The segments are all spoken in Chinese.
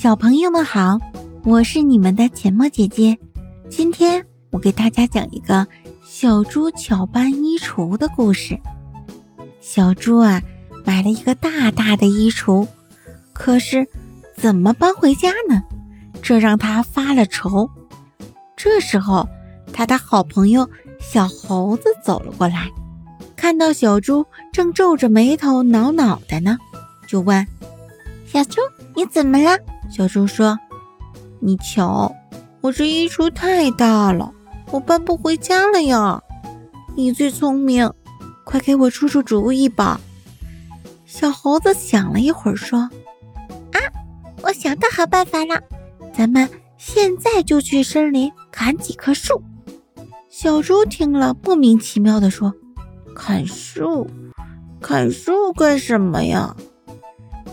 小朋友们好，我是你们的浅墨姐姐。今天我给大家讲一个小猪巧搬衣橱的故事。小猪啊，买了一个大大的衣橱，可是怎么搬回家呢？这让他发了愁。这时候，他的好朋友小猴子走了过来，看到小猪正皱着眉头挠脑袋呢，就问：“小猪，你怎么了？”小猪说：“你瞧，我这衣橱太大了，我搬不回家了呀。你最聪明，快给我出出主意吧。”小猴子想了一会儿说：“啊，我想到好办法了，咱们现在就去森林砍几棵树。”小猪听了，莫名其妙地说：“砍树？砍树干什么呀？”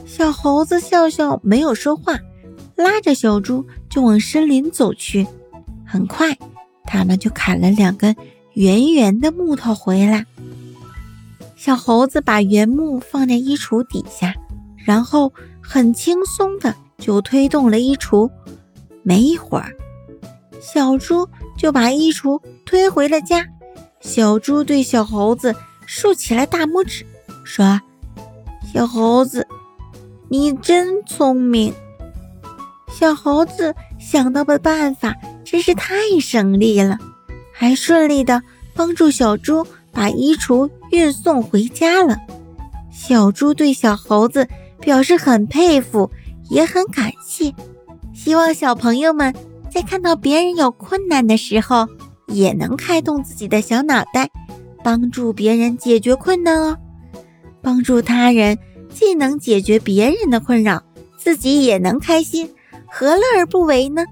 小猴子笑笑，没有说话，拉着小猪就往森林走去。很快，他们就砍了两根圆圆的木头回来。小猴子把原木放在衣橱底下，然后很轻松的就推动了衣橱。没一会儿，小猪就把衣橱推回了家。小猪对小猴子竖起了大拇指，说：“小猴子。”你真聪明，小猴子想到的办法真是太省力了，还顺利的帮助小猪把衣橱运送回家了。小猪对小猴子表示很佩服，也很感谢。希望小朋友们在看到别人有困难的时候，也能开动自己的小脑袋，帮助别人解决困难哦，帮助他人。既能解决别人的困扰，自己也能开心，何乐而不为呢？